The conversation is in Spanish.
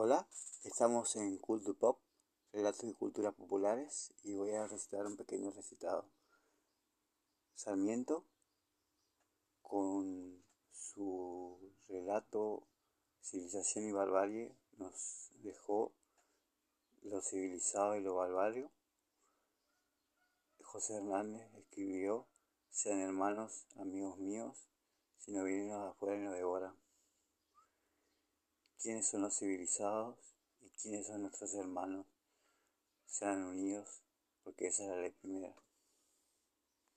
Hola, estamos en Culture Pop, relatos de culturas populares, y voy a recitar un pequeño recitado. Sarmiento, con su relato Civilización y Barbarie, nos dejó lo civilizado y lo barbario. José Hernández escribió, sean hermanos, amigos míos, si no vienen afuera y nos devoran quiénes son los civilizados y quiénes son nuestros hermanos, sean unidos, porque esa es la ley primera.